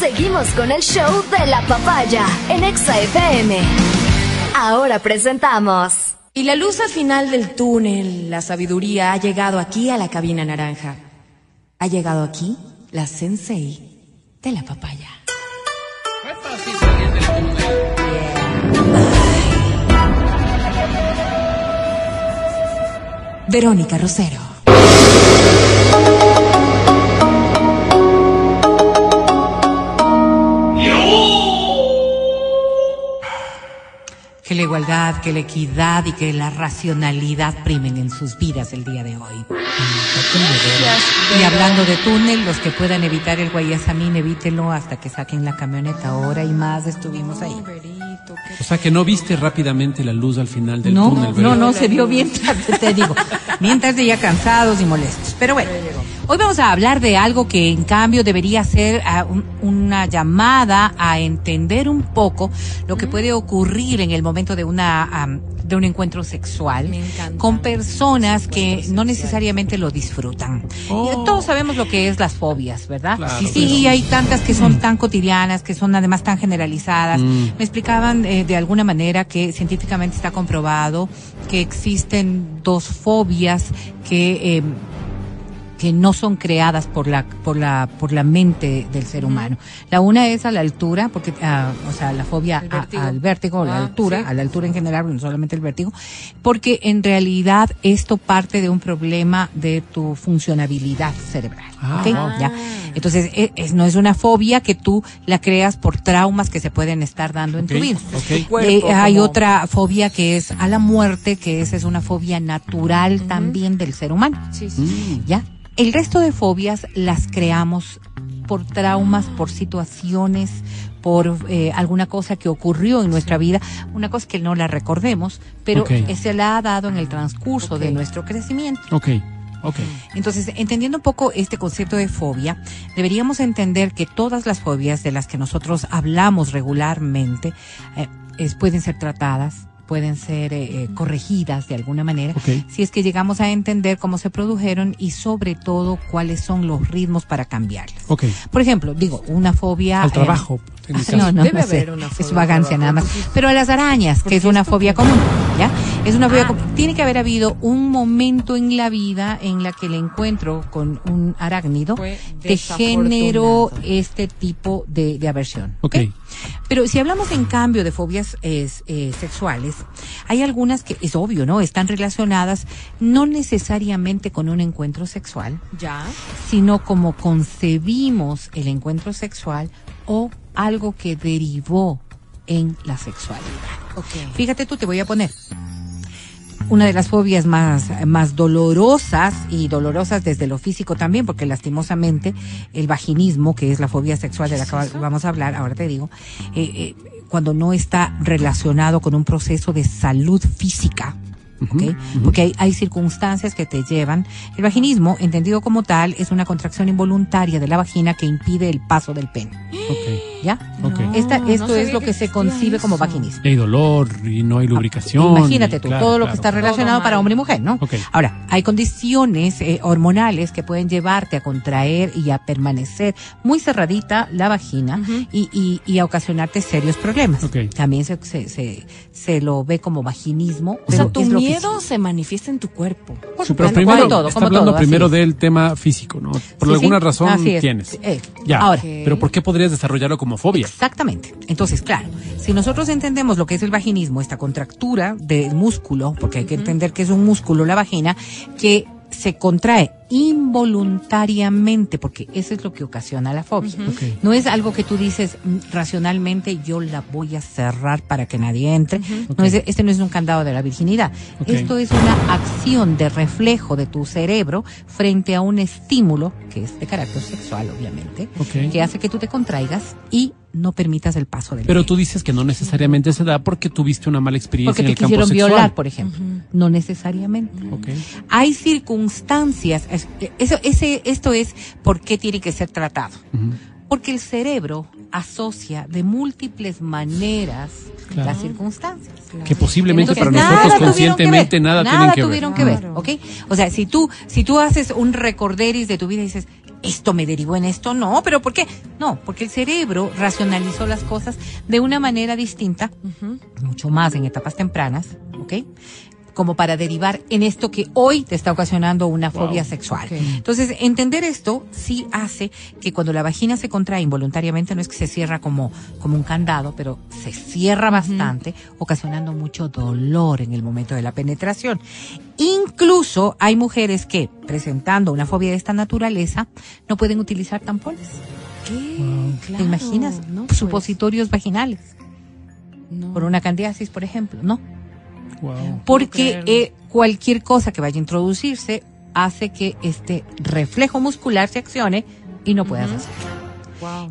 Seguimos con el show de la papaya en Exa FM. Ahora presentamos. Y la luz al final del túnel, la sabiduría ha llegado aquí a la cabina naranja. Ha llegado aquí la sensei de la papaya. Verónica Rosero. Igualdad, que la equidad y que la racionalidad primen en sus vidas el día de hoy. Y hablando de túnel, los que puedan evitar el Guayasamín, evítenlo hasta que saquen la camioneta. Hora y más estuvimos ahí. O sea que no viste rápidamente la luz al final del no, túnel. No, no, se vio mientras, te digo, mientras de ya cansados y molestos. Pero bueno. Hoy vamos a hablar de algo que en cambio debería ser ah, una llamada a entender un poco lo que puede ocurrir en el momento de una de un encuentro sexual con personas que no necesariamente lo disfrutan. Oh. Todos sabemos lo que es las fobias, ¿verdad? sí, sí, hay tantas que son tan cotidianas, que son además tan generalizadas. Mm. Me explicaban eh, de alguna manera que científicamente está comprobado que existen dos fobias que eh, que no son creadas por la por la por la mente del ser humano. La una es a la altura, porque ah, o sea, la fobia al vértigo, a la ah, altura, a la altura en general, no solamente el vértigo, porque en realidad esto parte de un problema de tu funcionabilidad cerebral. Ah, ¿Ya? Entonces, e, no es una fobia que tú la creas por traumas que se pueden estar dando en tu vida. Eh, hay otra fobia que es a la muerte, que esa es una fobia natural también del ser humano. Sí, sí. Mm. ¿Ya? El resto de fobias las creamos por traumas, por situaciones, por eh, alguna cosa que ocurrió en nuestra vida, una cosa que no la recordemos, pero se la ha dado en el transcurso de nuestro crecimiento. Okay. Okay. Entonces, entendiendo un poco este concepto de fobia, deberíamos entender que todas las fobias de las que nosotros hablamos regularmente eh, pueden ser tratadas, pueden ser eh, eh, corregidas de alguna manera, si es que llegamos a entender cómo se produjeron y sobre todo cuáles son los ritmos para cambiarlas. Por ejemplo, digo, una fobia... Al trabajo. No, no, Debe haber una fobia es vagancia nada más. Pero a las arañas, que es una fobia común, ¿ya? Es una fobia ah. común. Tiene que haber habido un momento en la vida en la que el encuentro con un arácnido te generó este tipo de, de aversión. ¿ok? Pero si hablamos en cambio de fobias eh, sexuales, hay algunas que es obvio, ¿no? Están relacionadas no necesariamente con un encuentro sexual, ya, sino como concebimos el encuentro sexual o algo que derivó en la sexualidad. Fíjate tú, te voy a poner una de las fobias más, más dolorosas y dolorosas desde lo físico también, porque lastimosamente el vaginismo, que es la fobia sexual de la que vamos a hablar, ahora te digo, eh, eh, cuando no está relacionado con un proceso de salud física, porque hay, hay, circunstancias que te llevan. El vaginismo, entendido como tal, es una contracción involuntaria de la vagina que impide el paso del pene. ¿Ya? Esta, esto es lo que, se concibe como vaginismo. Hay dolor y no hay ah, lubricación. Imagínate tú, todo lo que está relacionado para hombre y mujer, ¿no? Ahora, hay condiciones eh, hormonales que pueden llevarte a contraer y a permanecer muy cerradita la vagina y, y, y, a ocasionarte serios problemas. También se, se, se, lo ve como vaginismo. O sea, tu miedo se manifiesta en tu cuerpo. pero primero, todo, está hablando primero del tema físico, ¿no? Por alguna razón tienes. Eh, ya. Ahora, pero ¿por qué podrías desarrollarlo como fobia? Exactamente. Entonces, claro, si nosotros entendemos lo que es el vaginismo, esta contractura del músculo, porque hay que entender que es un músculo la vagina, que se contrae involuntariamente, porque eso es lo que ocasiona la fobia. No es algo que tú dices mm, racionalmente, yo la voy a cerrar para que nadie entre. no es, este no es un candado de la virginidad. Esto es una acción de reflejo de tu cerebro frente a un estímulo, que es de carácter sexual, obviamente, que hace que tú te contraigas y no permitas el paso del Pero tú dices que no necesariamente se da porque tuviste una mala experiencia en el campo sexual. Porque violar, por ejemplo. No necesariamente. Hay circunstancias eso, ese, esto es por qué tiene que ser tratado. Porque el cerebro asocia de múltiples maneras las circunstancias. Que posiblemente para nosotros conscientemente nada, tienen que tuvieron que ver, ¿ok? O sea, si tú, si tú haces un recorderis de tu vida y dices, esto me derivó en esto, no, pero ¿por qué? No, porque el cerebro racionalizó las cosas de una manera distinta, mucho más en etapas tempranas, ¿ok? Como para derivar en esto que hoy te está ocasionando una fobia sexual. Entonces, entender esto sí hace que cuando la vagina se contrae involuntariamente, no es que se cierra como, como un candado, pero se cierra bastante, ocasionando mucho dolor en el momento de la penetración. Incluso hay mujeres que, presentando una fobia de esta naturaleza, no pueden utilizar tampones. ¿Qué? ¿Te imaginas? Pues. Supositorios vaginales. Por una candidiasis, por ejemplo. No porque eh, cualquier cosa que vaya a introducirse hace que este reflejo muscular se accione y no puedas hacerlo.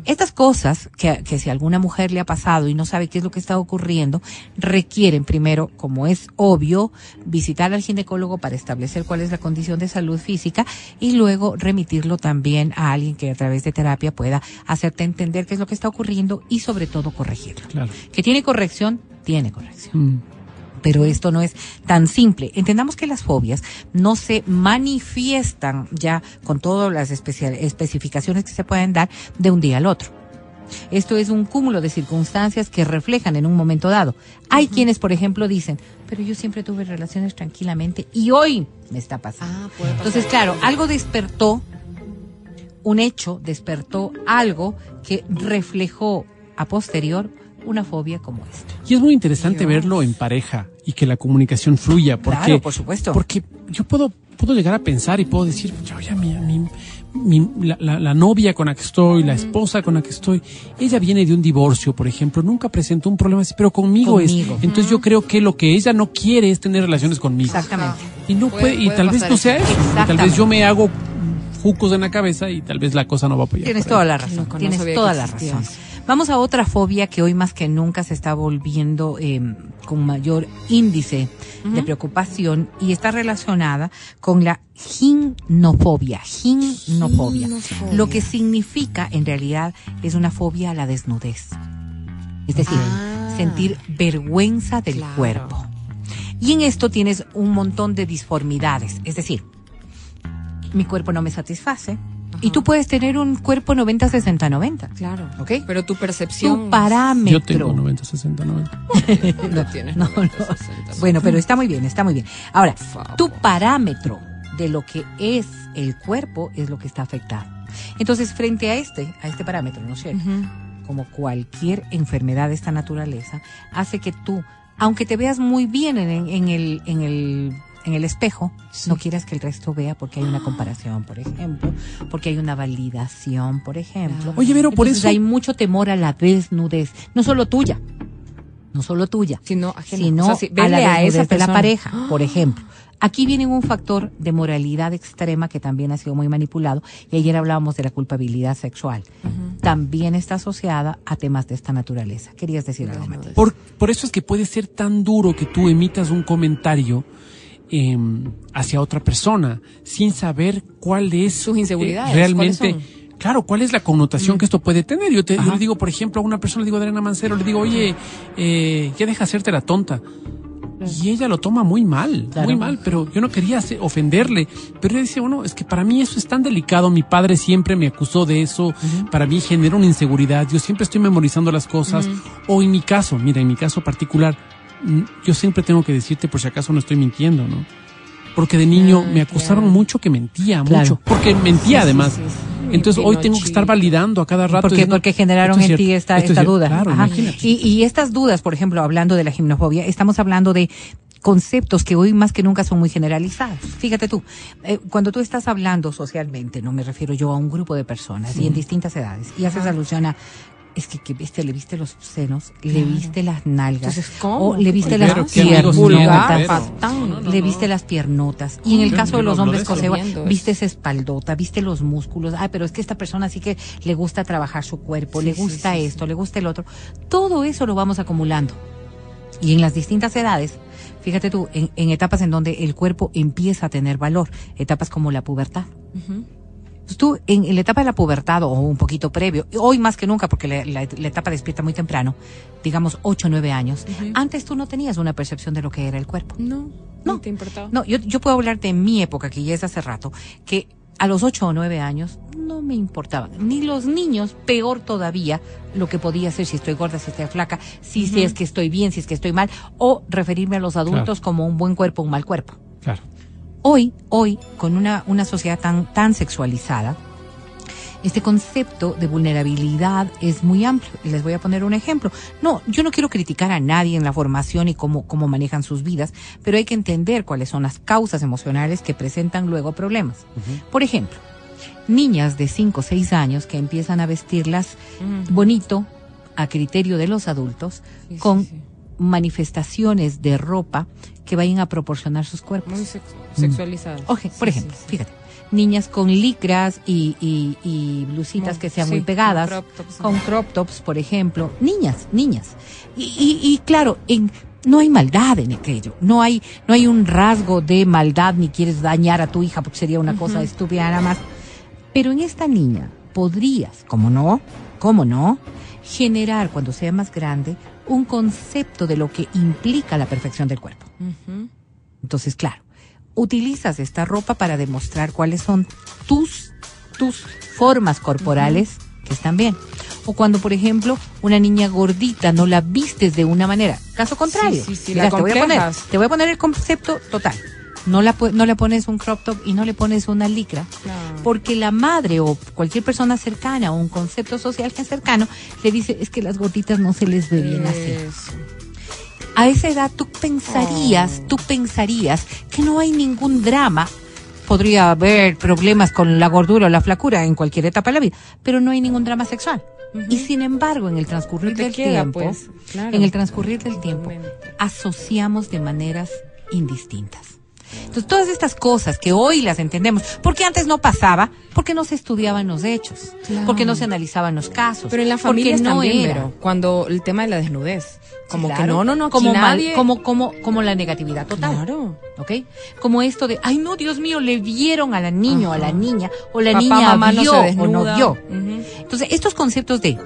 Estas cosas que, que, si a alguna mujer le ha pasado y no sabe qué es lo que está ocurriendo, requieren primero, como es obvio, visitar al ginecólogo para establecer cuál es la condición de salud física y luego remitirlo también a alguien que a través de terapia pueda hacerte entender qué es lo que está ocurriendo y sobre todo corregirlo. Que tiene corrección, tiene corrección. Mm pero esto no es tan simple. Entendamos que las fobias no se manifiestan ya con todas las especificaciones que se pueden dar de un día al otro. Esto es un cúmulo de circunstancias que reflejan en un momento dado. Hay quienes, por ejemplo, dicen, pero yo siempre tuve relaciones tranquilamente y hoy me está pasando. Ah, Entonces, claro, algo despertó, un hecho despertó algo que reflejó a posterior una fobia como esta. Y es muy interesante verlo en pareja y que la comunicación fluya. Porque, claro, por supuesto. Porque yo puedo, puedo llegar a pensar y puedo decir, oye, mi, mi, la, la, novia con la que estoy, la esposa con la que estoy, ella viene de un divorcio, por ejemplo, nunca presentó un problema así, pero conmigo, es. Entonces yo creo que lo que ella no quiere es tener relaciones conmigo. Exactamente. Y no puede, y tal vez no sea eso. Tal vez yo me hago jucos en la cabeza y tal vez la cosa no va a apoyar. Tienes toda la razón. tienes toda la razón. Vamos a otra fobia que hoy más que nunca se está volviendo em, con mayor índice de preocupación y está relacionada con la ginofobia. Ginofobia. Lo que significa en realidad es una fobia a la desnudez. Es decir, ah. sentir vergüenza del cuerpo. Y en esto tienes un montón de disformidades. Es decir, mi cuerpo no me satisface, y tú puedes tener un cuerpo 90-60-90. Claro. ¿Ok? Pero tu percepción. Tu parámetro. Yo tengo 90-60-90. no tienes. No, no. Bueno, pero está muy bien, está muy bien. Ahora, tu parámetro de lo que es el cuerpo es lo que está afectado. Entonces, frente a este, a este parámetro, ¿no es cierto? Como cualquier enfermedad de esta naturaleza, hace que tú, aunque te veas muy bien en, en el, en el en el espejo, no quieras que el resto vea porque hay una comparación, por ejemplo, porque hay una validación, por ejemplo. Oye, pero por eso hay mucho temor a la desnudez, no solo tuya, no solo tuya, sino, sino a la a esa de la pareja, por ejemplo. Aquí viene un factor de moralidad extrema que también ha sido muy manipulado y ayer hablábamos de la culpabilidad sexual. También está asociada a temas de esta naturaleza. Querías decir algo, Por, por eso es que puede ser tan duro que tú emitas un comentario Em, hacia otra persona sin saber cuál es sus inseguridades realmente claro cuál es la connotación que esto puede tener. Yo te le digo por ejemplo a una persona le digo Adriana Mancero le digo oye eh, ya deja hacerte la tonta y ella lo toma muy mal, muy mal, pero yo no quería ofenderle. Pero ella dice, bueno, es que para mí eso es tan delicado, mi padre siempre me acusó de eso, para mí genera una inseguridad, yo siempre estoy memorizando las cosas, o en mi caso, mira, en mi caso particular, Mm, yo siempre tengo que decirte por si acaso no estoy mintiendo, ¿no? Porque de niño ah, me acusaron mucho que mentía, mucho, porque mentía además. Entonces hoy tengo que estar validando a cada rato. Porque, porque generaron en ti esta, esta duda. y, y estas dudas, por ejemplo, hablando de la gimnofobia, estamos hablando de conceptos que hoy más que nunca son muy generalizados. Fíjate tú, eh, cuando tú estás hablando socialmente, no me refiero yo a un grupo de personas y en distintas edades, y haces alusión a es que, que viste, le viste los senos, le viste las nalgas, o le viste las piernotas, le viste las piernotas. Y en el caso de los hombres José, viste esa espaldota, viste los músculos. Ay, pero es que esta persona sí que le gusta trabajar su cuerpo, le gusta esto, le gusta el otro. Todo eso lo vamos acumulando. Y en las distintas edades, fíjate tú, en, etapas en donde el cuerpo empieza a tener valor, etapas como la pubertad. Tú, en, la etapa de la pubertad o un poquito previo, hoy más que nunca, porque la, etapa despierta muy temprano, digamos 8 o 9 años, antes tú no tenías una percepción de lo que era el cuerpo. No, no, te importaba. No, yo, yo puedo hablar de mi época, que ya es hace rato, que a los ocho o nueve años no me importaba. Ni los niños, peor todavía, lo que podía ser si estoy gorda, si estoy flaca, si, si es que estoy bien, si es que estoy mal, o referirme a los adultos como un buen cuerpo, un mal cuerpo. Claro. Hoy, hoy, con una, una sociedad tan, tan sexualizada, este concepto de vulnerabilidad es muy amplio. Y les voy a poner un ejemplo. No, yo no quiero criticar a nadie en la formación y cómo, cómo manejan sus vidas, pero hay que entender cuáles son las causas emocionales que presentan luego problemas. Por ejemplo, niñas de 5 o 6 años que empiezan a vestirlas bonito a criterio de los adultos Sí, sí, con sí. Manifestaciones de ropa que vayan a proporcionar sus cuerpos. Muy sex- sexualizado. Oje, por Sí, ejemplo, sí, sí. fíjate, niñas con licras y, y- y blusitas Como- que sean muy pegadas, con crop tops. con crop tops, por ejemplo, niñas, niñas. Y, y- y claro, en, no hay maldad en aquello, no hay, no hay un rasgo de maldad ni quieres dañar a tu hija porque sería una cosa estúpida nada más. Pero en esta niña podrías, como no, cómo no, generar cuando sea más grande un concepto de lo que implica la perfección del cuerpo. Entonces, claro, utilizas esta ropa para demostrar cuáles son tus, tus formas corporales que están bien. O cuando, por ejemplo, una niña gordita no la vistes de una manera. Caso contrario. Sí, sí, sí, Mira, la te, voy a poner, te voy a poner el concepto total. No, la, no le pones un crop top y no le pones una licra. Porque la madre o cualquier persona cercana o un concepto social que es cercano le dice es que las gorditas no se les ve bien así a esa edad tú pensarías, Oh. tú pensarías que no hay ningún drama. Podría haber problemas con la gordura o la flacura en cualquier etapa de la vida, pero no hay ningún drama sexual. Y sin embargo, en el transcurrir del queda, tiempo, pues, claro. en el transcurrir del tiempo, asociamos de maneras indistintas. Entonces, todas estas cosas que hoy las entendemos, porque antes no pasaba, porque no se estudiaban los hechos, Claro. porque no se analizaban los casos, Pero en la familia no también, era. pero cuando el tema de la desnudez, como que no, no, no, como mal- nadie... como, como, como la negatividad total. Claro. ¿ok? Como esto de, ay no, Dios mío, le vieron a la niña o a la niña, o la Papá, niña mamá no vio se o no vio. Entonces, estos conceptos de,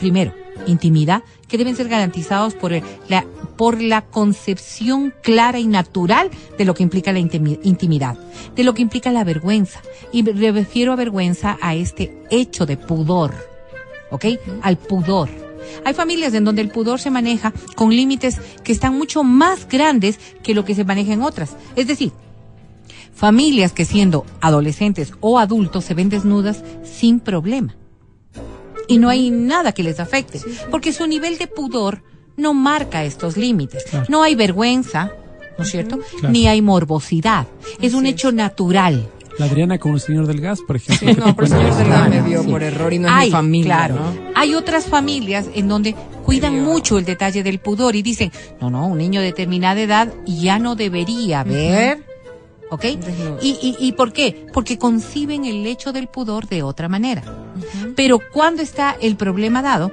primero, intimidad, que deben ser garantizados por el- la, por la concepción clara y natural de lo que implica la intimi- intimidad, de lo que implica la vergüenza. Y me refiero a vergüenza a este hecho de pudor, ¿ok? Al pudor. Hay familias en donde el pudor se maneja con límites que están mucho más grandes que lo que se maneja en otras. Es decir, familias que siendo adolescentes o adultos se ven desnudas sin problema. Y no hay nada que les afecte, porque su nivel de pudor no marca estos límites. Claro. No hay vergüenza, ¿no es cierto? Claro. Ni hay morbosidad. Es un hecho natural. La Adriana con el señor del gas, por ejemplo. Sí, ¿qué no, pero el señor Delgado me Claro, vio sí. por error y no es Hay, mi familia, claro. ¿no? Hay otras familias en donde cuidan mucho el detalle del pudor y dicen, no, no, un niño de determinada edad ya no debería ver, ¿ok? Desnudo. ¿Y, y, ¿Y por qué? Porque conciben el hecho del pudor de otra manera. Pero ¿cuándo está el problema dado?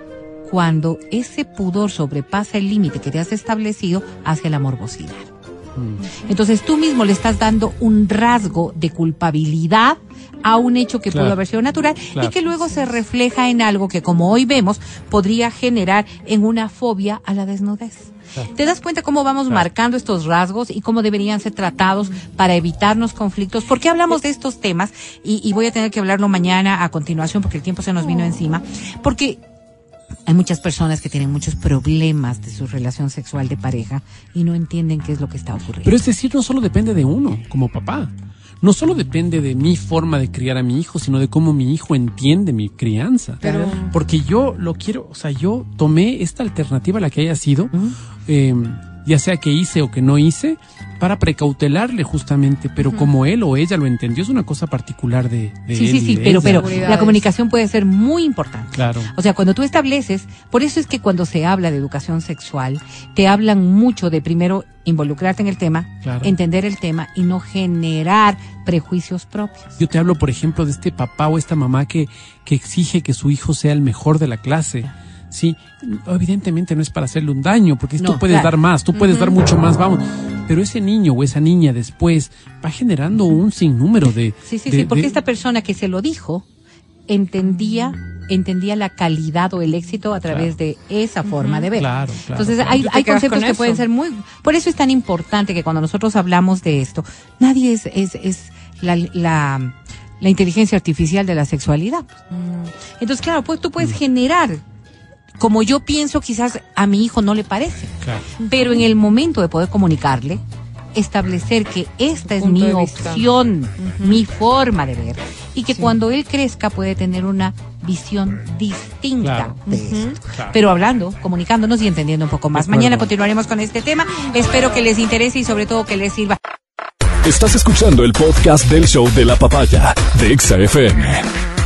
Cuando ese pudor sobrepasa el límite que te has establecido hacia la morbosidad. Mm. Entonces tú mismo le estás dando un rasgo de culpabilidad a un hecho que Claro. pudo haber sido natural Claro. y que luego se refleja en algo que como hoy vemos podría generar en una fobia a la desnudez. ¿Te das cuenta cómo vamos marcando estos rasgos y cómo deberían ser tratados para evitarnos conflictos? ¿Por qué hablamos de estos temas? Y, y voy a tener que hablarlo mañana a continuación porque el tiempo se nos vino encima. Porque hay muchas personas que tienen muchos problemas de su relación sexual de pareja y no entienden qué es lo que está ocurriendo. Pero es decir, no solo depende de uno, como papá. No solo depende de mi forma de criar a mi hijo, sino de cómo mi hijo entiende mi crianza. Pero- Porque yo lo quiero, o sea, yo tomé esta alternativa, la que haya sido, eh, ya sea que hice o que no hice, para precautelarle justamente, pero como él o ella lo entendió, es una cosa particular de, de Sí, él sí, sí, de pero, ella. pero la comunicación puede ser muy importante. Claro. O sea, cuando tú estableces, por eso es que cuando se habla de educación sexual, te hablan mucho de primero involucrarte en el tema, Claro. entender el tema y no generar prejuicios propios. Yo te hablo, por ejemplo, de este papá o esta mamá que, que exige que su hijo sea el mejor de la clase. Sí, evidentemente no es para hacerle un daño, porque No, tú puedes claro. dar más, tú puedes dar mucho más, vamos. Pero ese niño o esa niña después va generando un sinnúmero de... Sí, sí, de- sí, porque de- esta persona que se lo dijo entendía entendía la calidad o el éxito a través de esa forma de ver. Claro, claro. Entonces claro. hay, conceptos con que pueden ser muy... Por eso es tan importante que cuando nosotros hablamos de esto, nadie es, es, es la, la, la inteligencia artificial de la sexualidad. Entonces, claro, pues tú puedes generar, como yo pienso, quizás a mi hijo no le parece, Claro. pero en el momento de poder comunicarle, establecer que esta es mi opción, mi forma de ver, y que cuando él crezca puede tener una visión distinta Claro. de esto. Claro. Pero hablando, comunicándonos y entendiendo un poco más. Mañana continuaremos con este tema. Espero que les interese y sobre todo que les sirva. Estás escuchando el podcast del show de la papaya de Exa FM.